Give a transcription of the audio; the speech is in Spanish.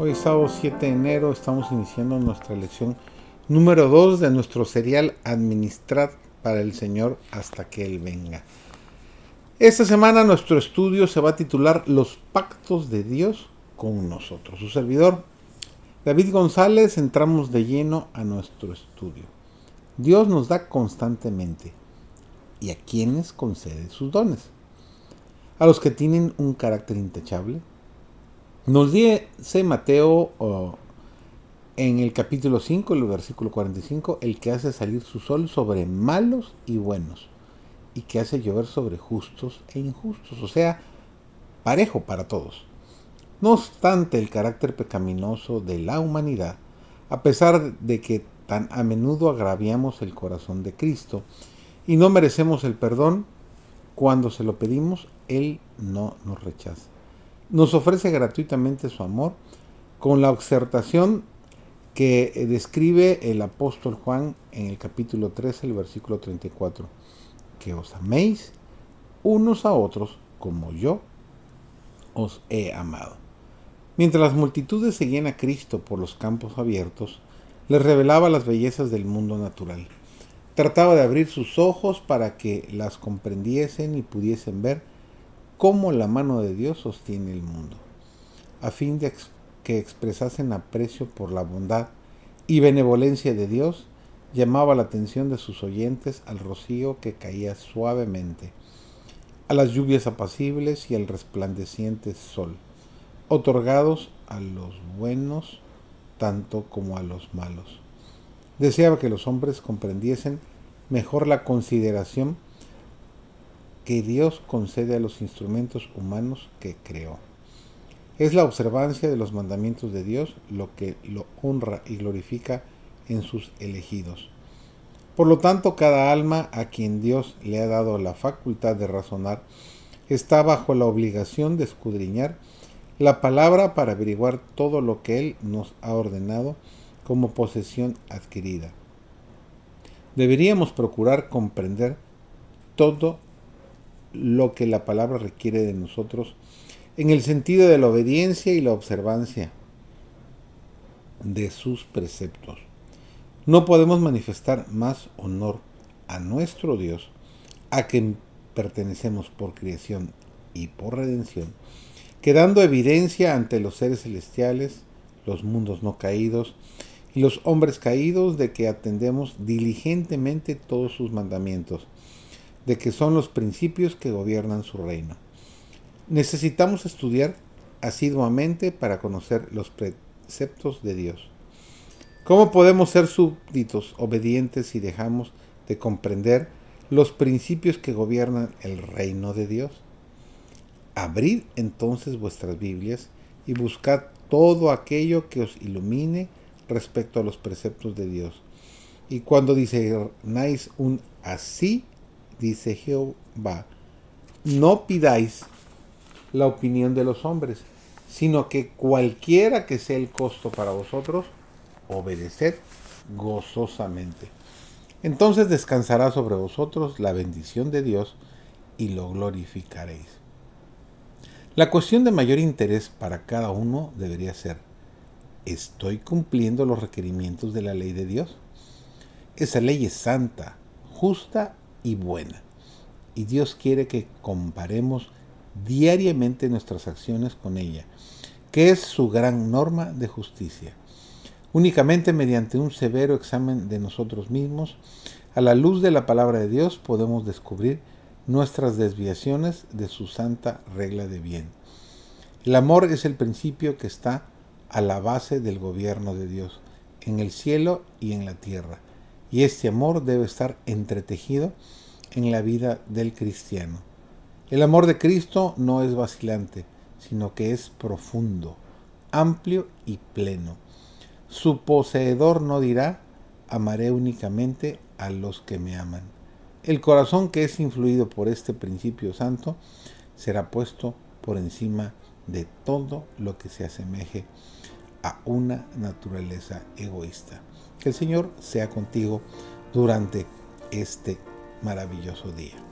Hoy sábado 7 de enero, estamos iniciando nuestra lección número 2 de nuestro serial Administrad para el Señor hasta que Él venga. Esta semana nuestro estudio se va a titular Los pactos de Dios con nosotros. Su servidor, David González, entramos de lleno a nuestro estudio. Dios nos da constantemente y a quienes concede sus dones. A los que tienen un carácter intachable, nos dice Mateo en el capítulo 5, el versículo 45, el que hace salir su sol sobre malos y buenos, y que hace llover sobre justos e injustos, o sea, parejo para todos. No obstante el carácter pecaminoso de la humanidad, a pesar de que tan a menudo agraviamos el corazón de Cristo y no merecemos el perdón, cuando se lo pedimos, Él no nos rechaza nos ofrece gratuitamente su amor con la exhortación que describe el apóstol Juan en el capítulo 13, el versículo 34, que os améis unos a otros como yo os he amado. Mientras las multitudes seguían a Cristo por los campos abiertos, les revelaba las bellezas del mundo natural. Trataba de abrir sus ojos para que las comprendiesen y pudiesen ver cómo la mano de Dios sostiene el mundo, a fin de que expresasen aprecio por la bondad y benevolencia de Dios, llamaba la atención de sus oyentes al rocío que caía suavemente, a las lluvias apacibles y al resplandeciente sol, otorgados a los buenos tanto como a los malos. Deseaba que los hombres comprendiesen mejor la consideración que Dios concede a los instrumentos humanos que creó. Es la observancia de los mandamientos de Dios lo que lo honra y glorifica en sus elegidos. Por lo tanto, cada alma a quien Dios le ha dado la facultad de razonar está bajo la obligación de escudriñar la palabra para averiguar todo lo que Él nos ha ordenado como posesión adquirida. Deberíamos procurar comprender todo lo que la palabra requiere de nosotros en el sentido de la obediencia y la observancia de sus preceptos. No podemos manifestar más honor a nuestro Dios, a quien pertenecemos por creación y por redención, que dando evidencia ante los seres celestiales, los mundos no caídos y los hombres caídos de que atendemos diligentemente todos sus mandamientos de que son los principios que gobiernan su reino. Necesitamos estudiar asiduamente para conocer los preceptos de Dios. ¿Cómo podemos ser súbditos obedientes si dejamos de comprender los principios que gobiernan el reino de Dios? Abrid entonces vuestras Biblias y buscad todo aquello que os ilumine respecto a los preceptos de Dios. Y cuando discernáis un así, dice Jehová, no pidáis la opinión de los hombres, sino que cualquiera que sea el costo para vosotros, obedeced gozosamente. Entonces descansará sobre vosotros la bendición de Dios y lo glorificaréis. La cuestión de mayor interés para cada uno debería ser, ¿estoy cumpliendo los requerimientos de la ley de Dios? Esa ley es santa, justa y buena. Y Dios quiere que comparemos diariamente nuestras acciones con ella, que es su gran norma de justicia. Únicamente mediante un severo examen de nosotros mismos, a la luz de la palabra de Dios, podemos descubrir nuestras desviaciones de su santa regla de bien. El amor es el principio que está a la base del gobierno de Dios, en el cielo y en la tierra y este amor debe estar entretejido en la vida del cristiano. El amor de Cristo no es vacilante, sino que es profundo, amplio y pleno. Su poseedor no dirá, amaré únicamente a los que me aman. El corazón que es influido por este principio santo será puesto por encima de todo lo que se asemeje a una naturaleza egoísta. Que el Señor sea contigo durante este maravilloso día.